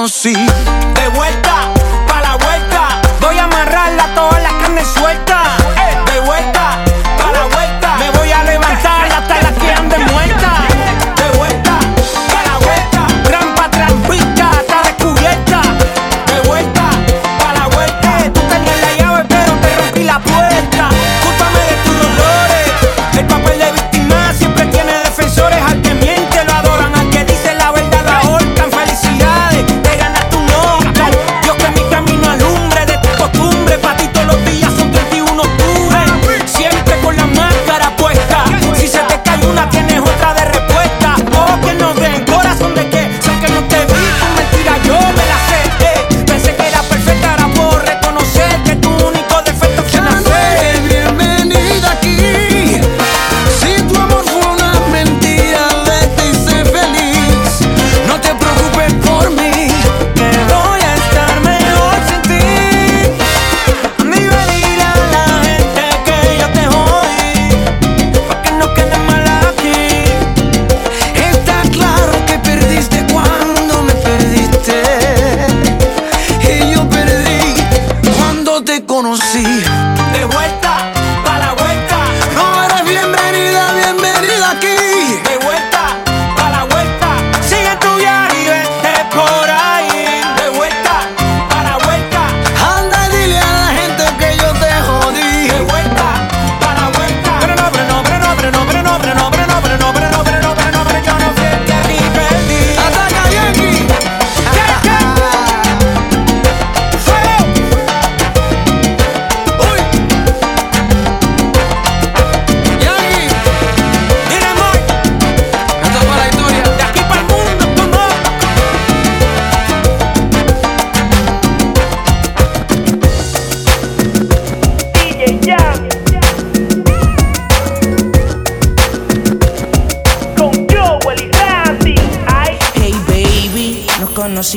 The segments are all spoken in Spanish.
conocí.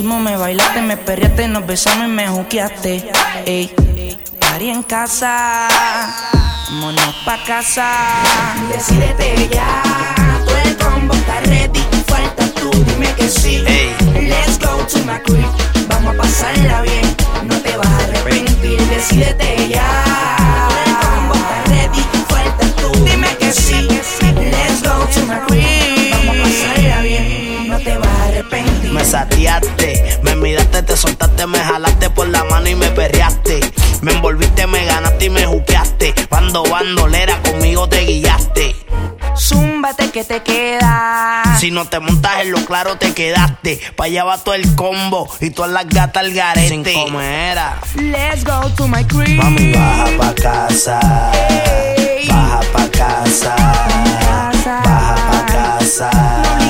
me bailaste, me perreaste, nos besamos y me juqueaste. Ey, party en casa, monos pa' casa. Decídete ya, todo el combo está ready, falta tú, dime que sí. Ey. Let's go to my crib, vamos a pasarla bien, no te vas a arrepentir. Decídete ya, todo el combo está ready, falta tú, dime que sí. Let's go to my crib. me. Me miraste, te soltaste, me jalaste por la mano y me perreaste. Me envolviste, me ganaste y me juqueaste. Bando, bandolera, conmigo te guiaste. Zúmbate que te queda. Si no te montas en lo claro, te quedaste. Pa' allá va todo el combo y todas las gatas al garete. Sin. Let's go to my crib. Mami, Baja pa' casa. Baja pa' casa. Baja pa casa.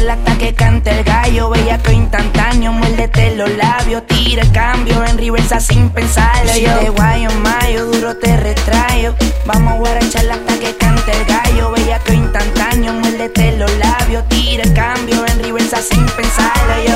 Dale hasta que cante el gallo, Bella bellaco instantáneo, muérdete los labios, tira el cambio en reversa sin pensarlo. Si yo te guayo en mayo, duro te retrayo. Vamos a guaracharla hasta que cante el gallo, Bella bellaco instantáneo, muérdete los labios, tira el cambio en reversa sin pensarlo. Yo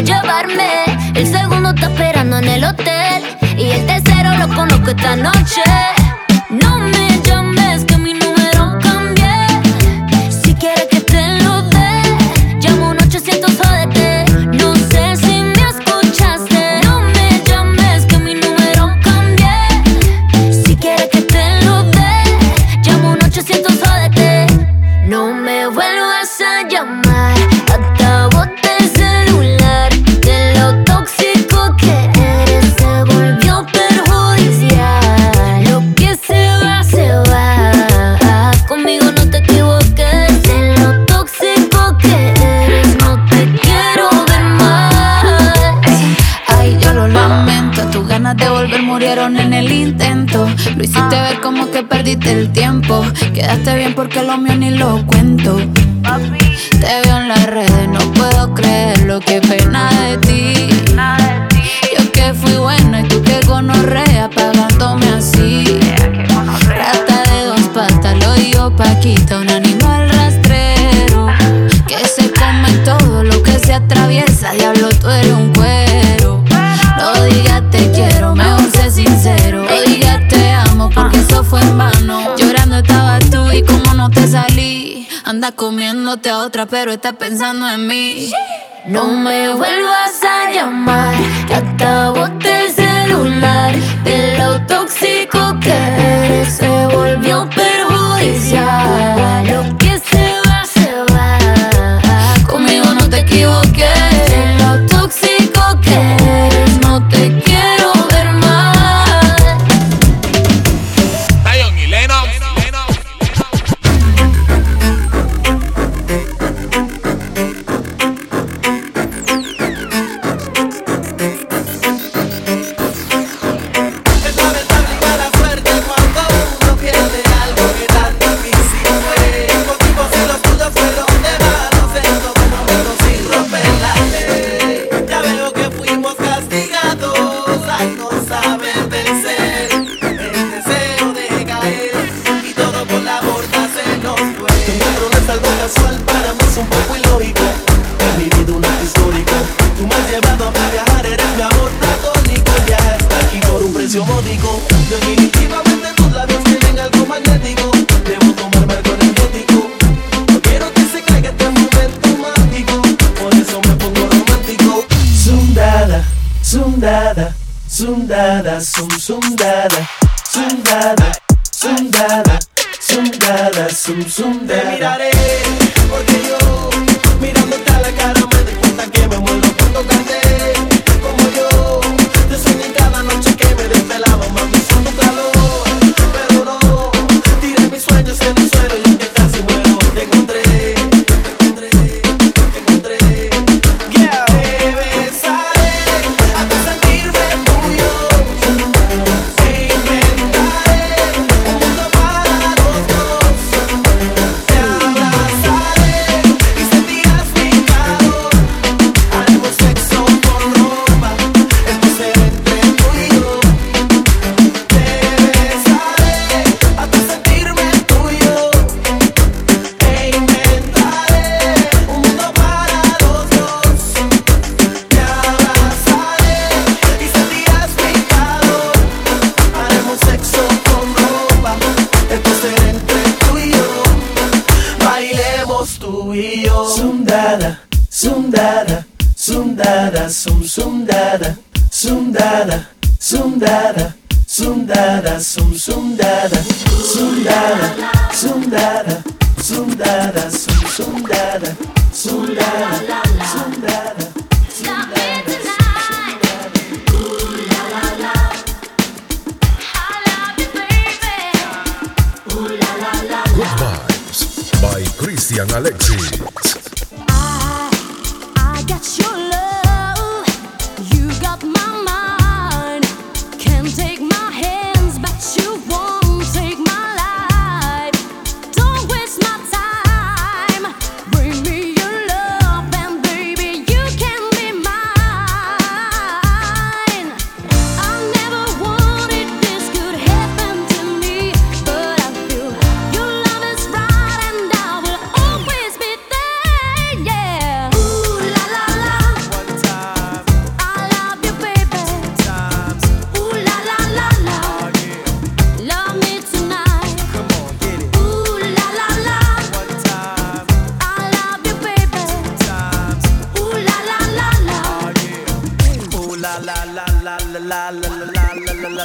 What tiempo. Quedaste bien porque lo mío ni lo cuento. Te veo en las redes, no puedo creer lo que Anda comiéndote a otra, pero está pensando en mí. No me vuelvas a llamar, que acabo el celular. De lo tóxico que eres, se volvió perjudicial. Some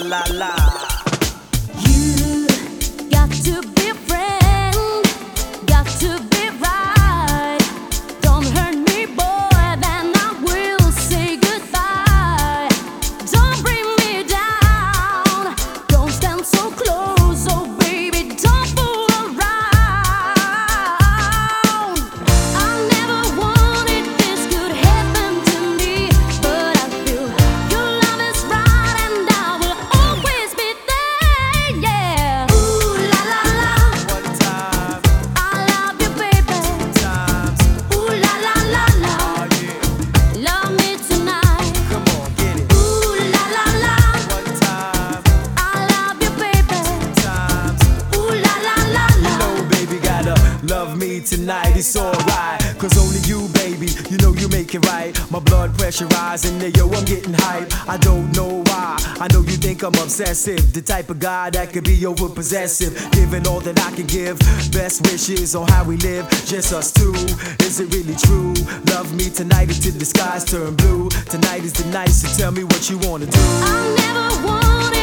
啦啦。God that could be over possessive. Giving all that I can give. Best wishes on how we live. Just us two. Is it really true? Love me tonight until the skies turn blue. Tonight is the night, so tell me what you wanna do. I never wanna.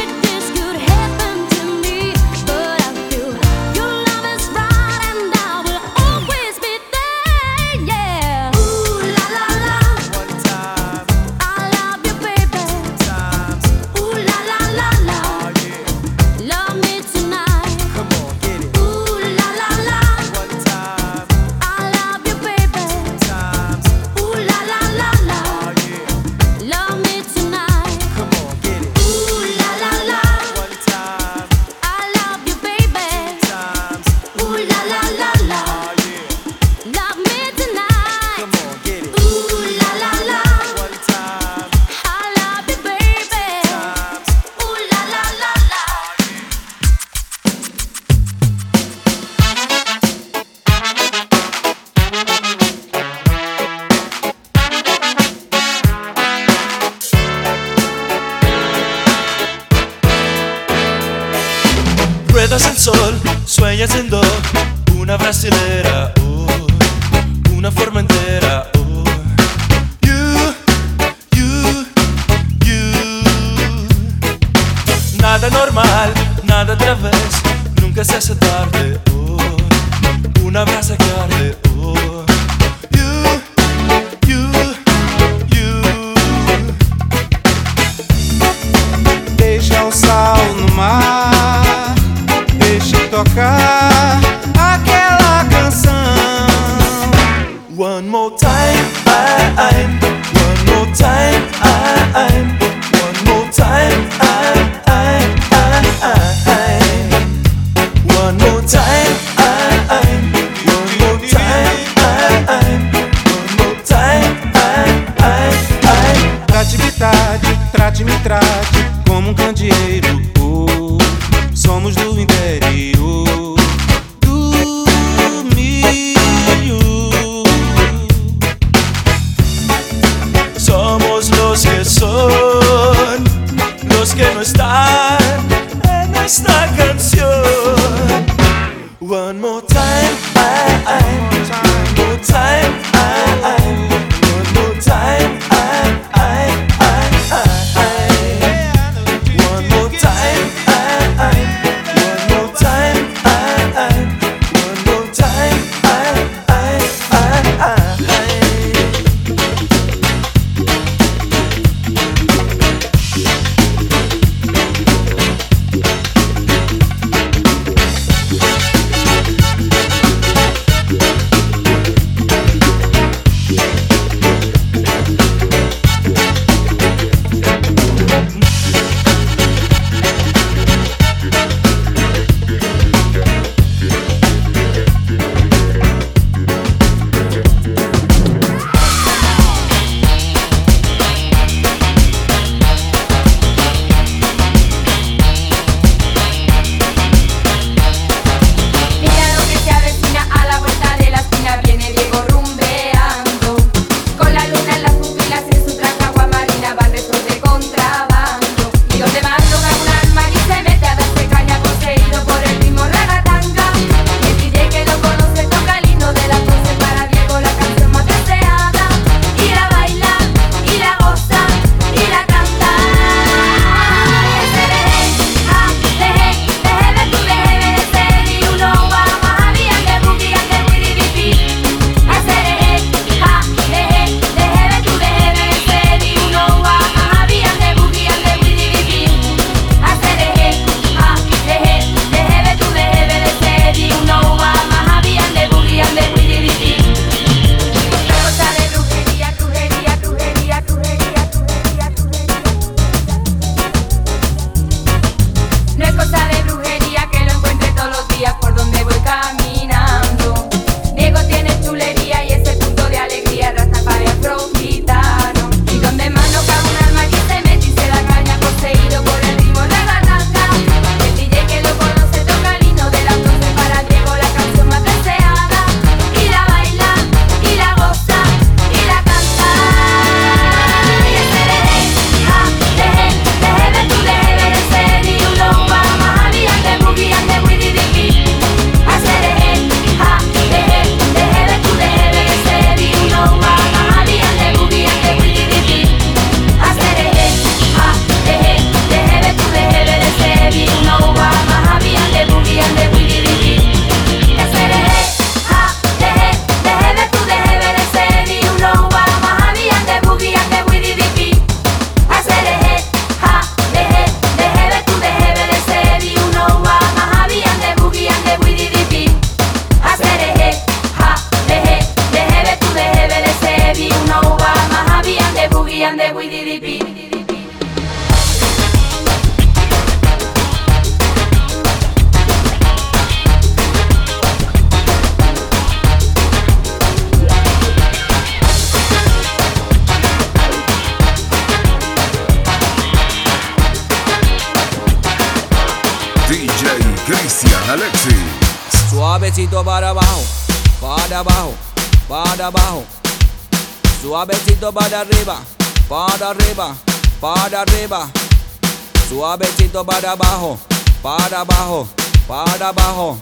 Suavecito para abajo, para abajo, para abajo.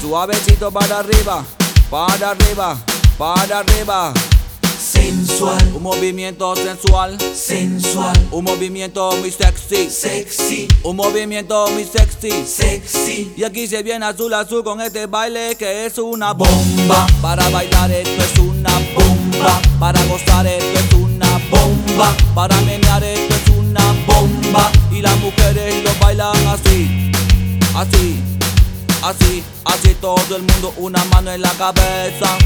Suavecito para arriba, para arriba, para arriba. Sensual, Un movimiento sensual, sensual, un movimiento muy sexy, sexy, un movimiento muy sexy. sexy. Y aquí se viene azul azul con este baile que es una bomba. Para bailar esto es una bomba. Para gozar esto es una bomba. Para menear esto es una bomba. Y las mujeres lo así, así, así, así todo el mundo. Una mano en la cabeza,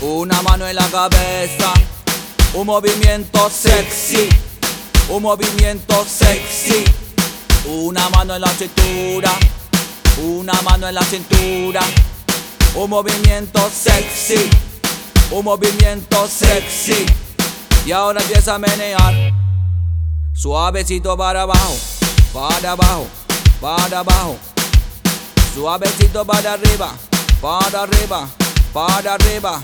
una mano en la cabeza. Un movimiento sexy, un movimiento sexy. Una mano en la cintura, una mano en la cintura. Un movimiento sexy, un movimiento sexy. Y ahora empieza a menear. Suavecito para abajo, para abajo, para abajo. Suavecito para arriba, para arriba, para arriba.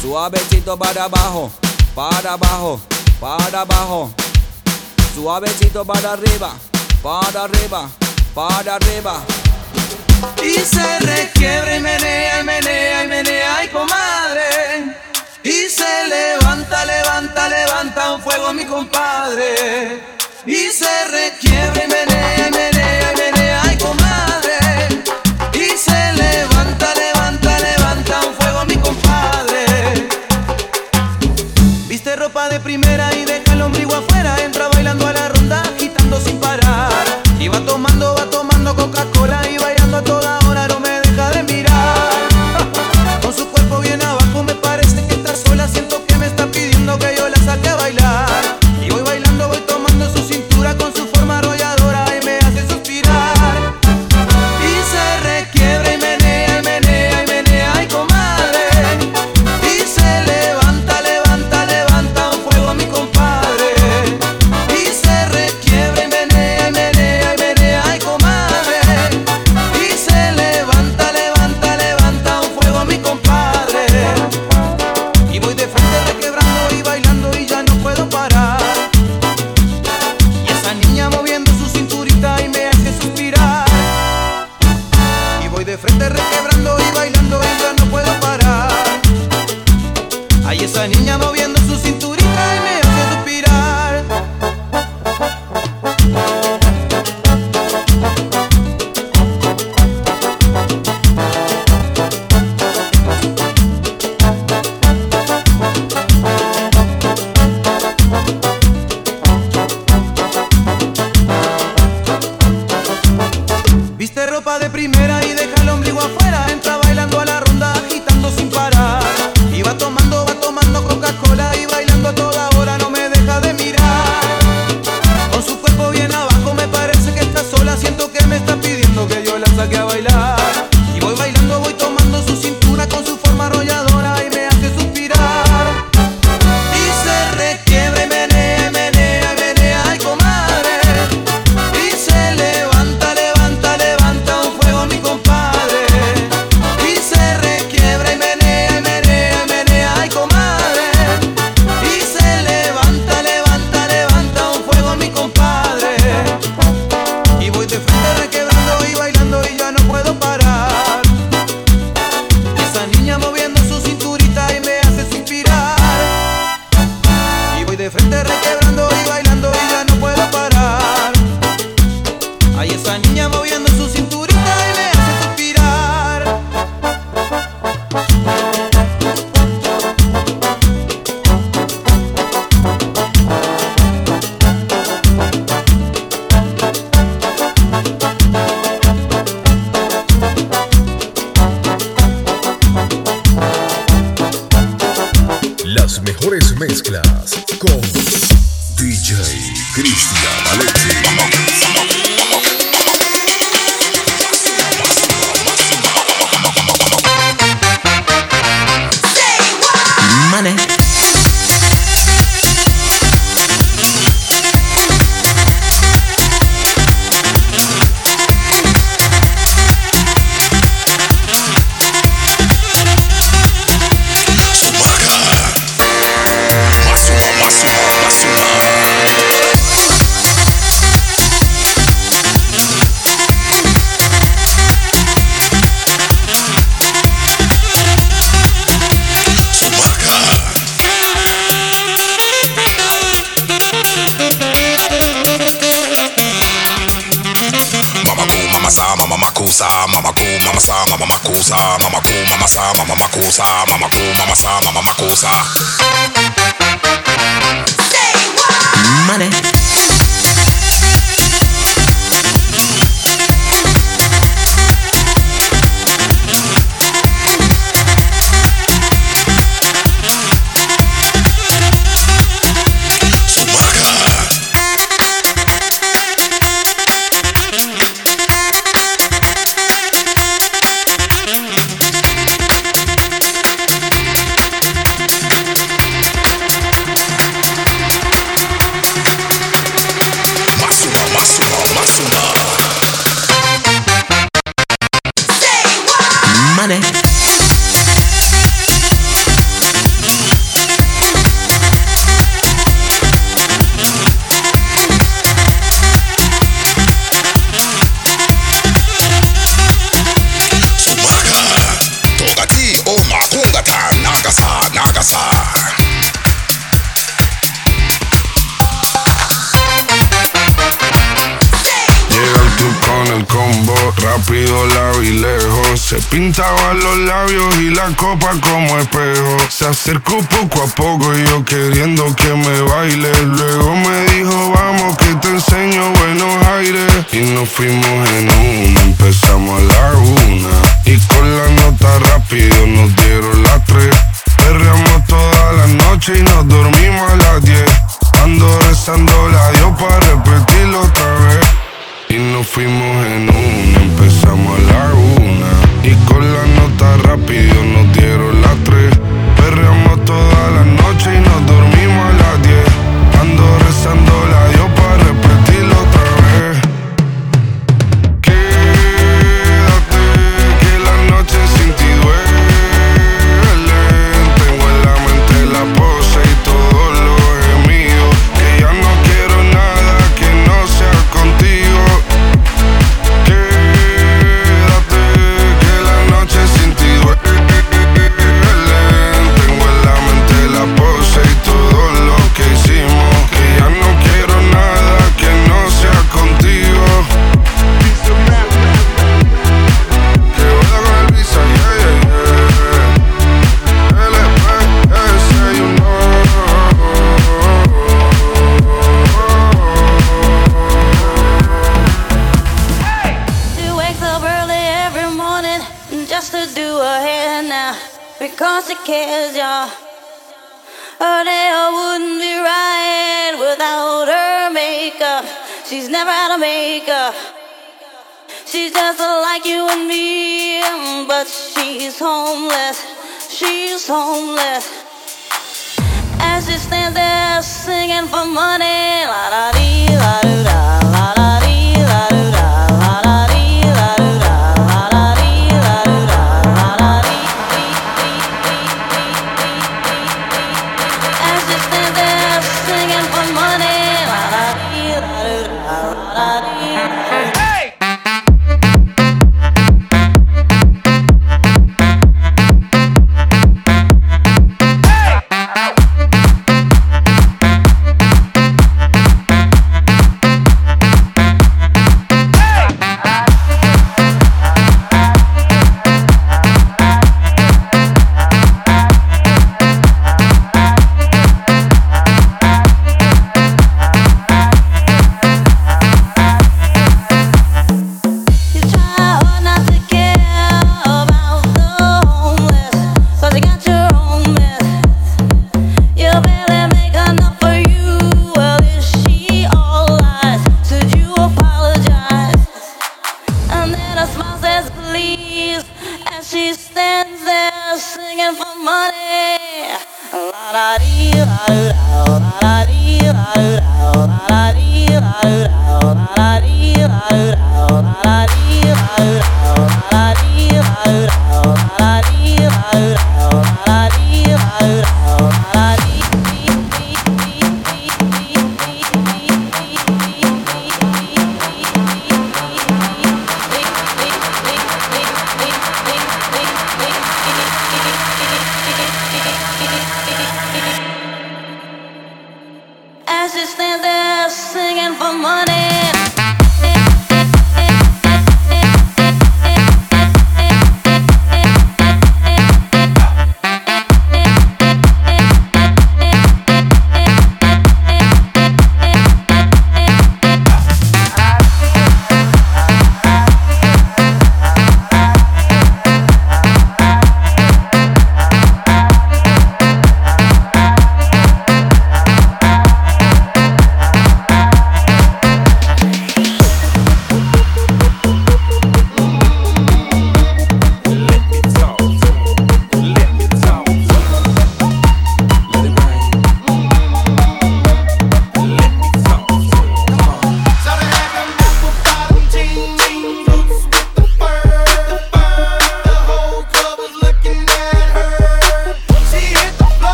Suavecito para abajo, para abajo, para abajo. Suavecito para arriba, para arriba, para arriba. Y se requiebra y menea y menea y menea, ay comadre. Y se levanta, levanta, levanta un fuego mi compadre. Y se requiebra y menea y menea y menea, ay comadre. Y se levanta, levanta, levanta un fuego mi compadre. Viste ropa de primera y deja el ombligo afuera. Entra bailando a la ronda, agitando sin parar. Y va tomando, va tomando Coca-Cola y bailando a toda Se acercó poco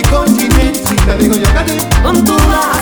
y continente, te digo yo que Honduras.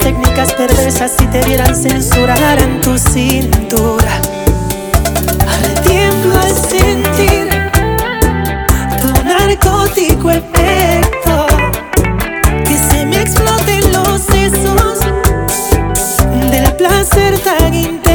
técnicas perversas si te vieran censurar en tu cintura. Tiemblo al sentir tu narcótico efecto que se me exploten los sesos del placer tan intenso.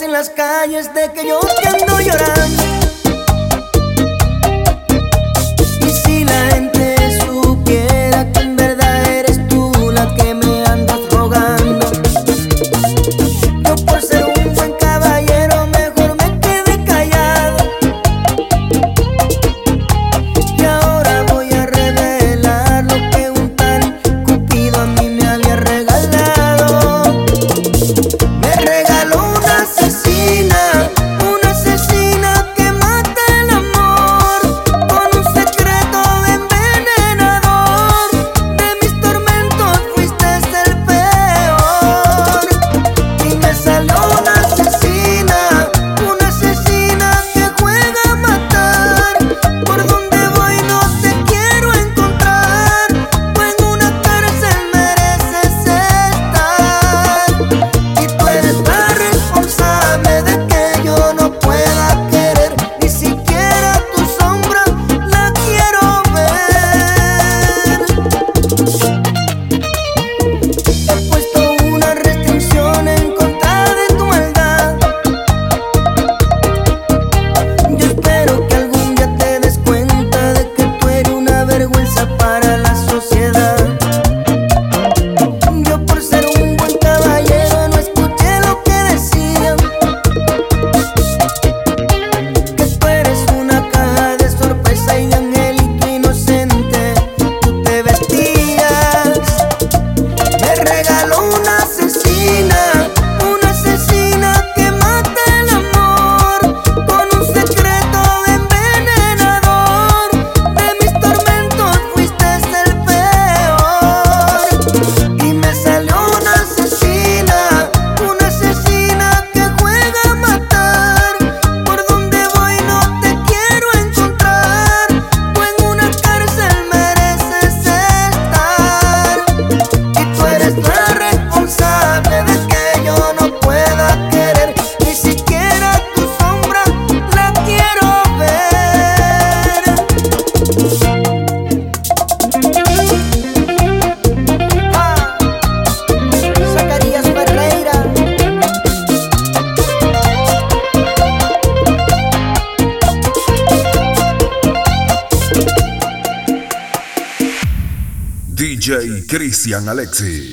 En las calles de que yo DJ Christian Alexis.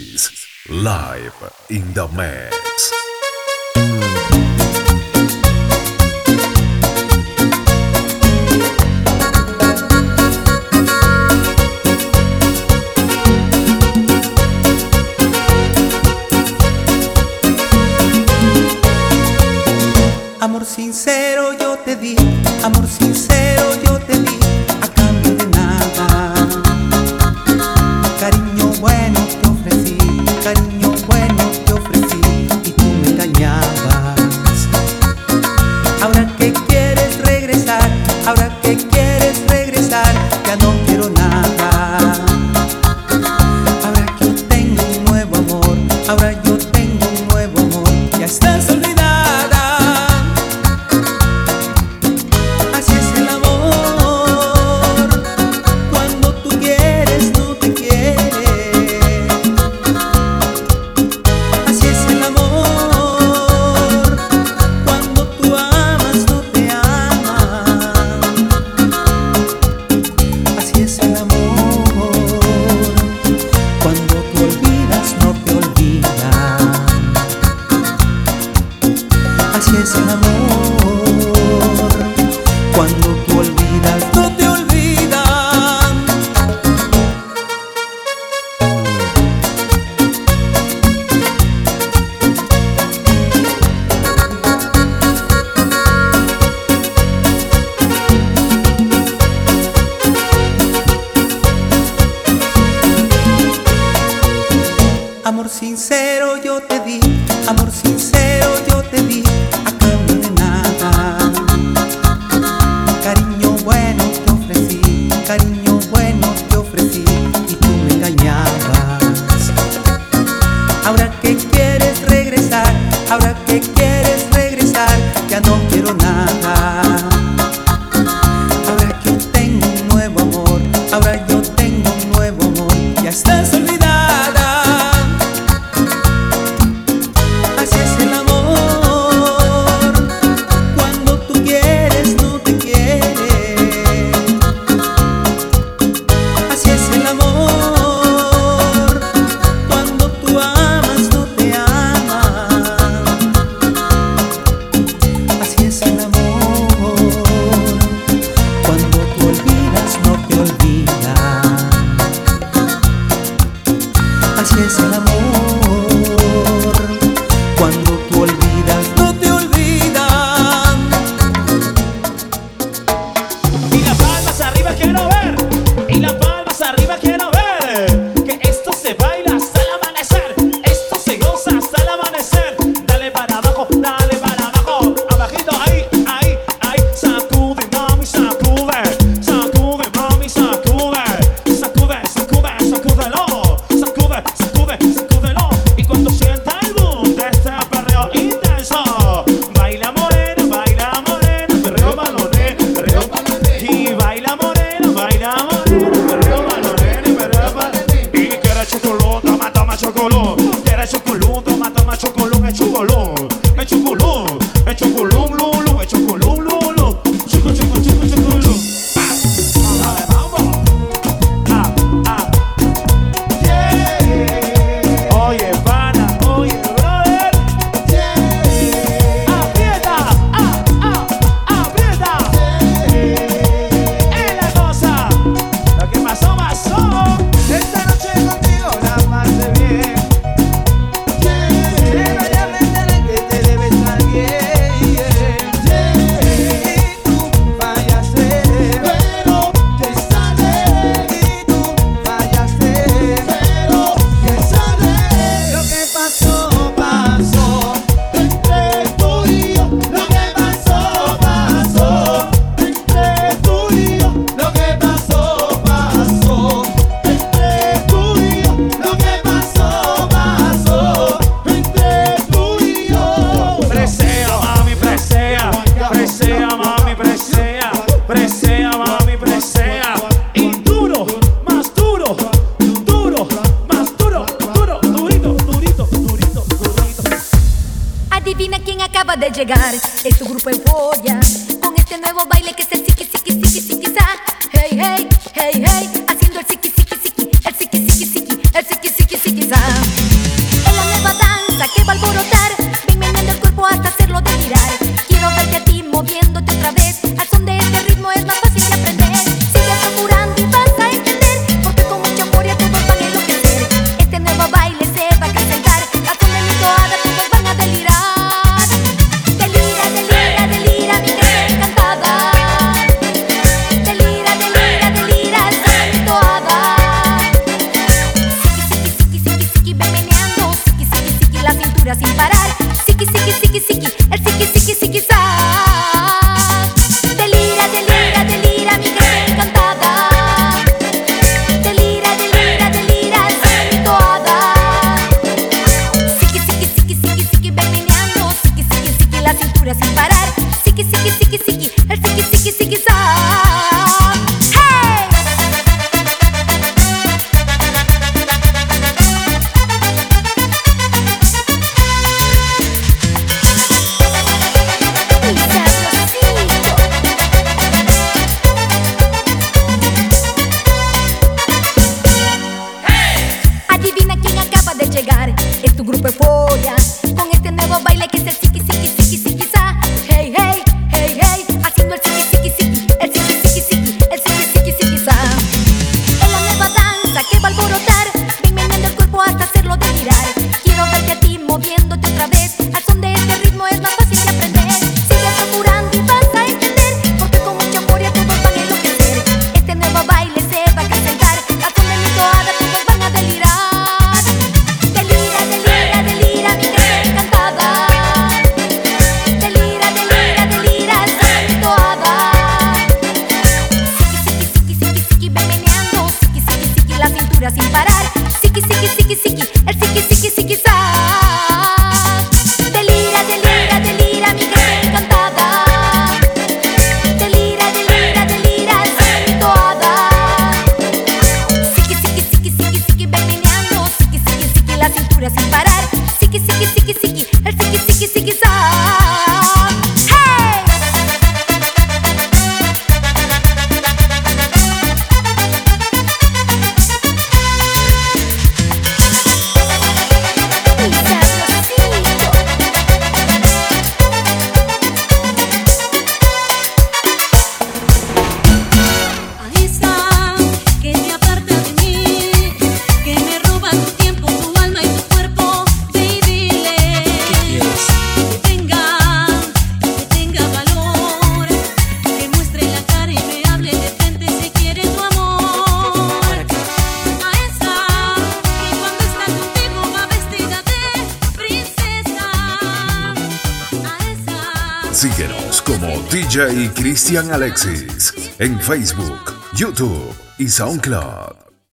Alexis en Facebook, YouTube y SoundCloud.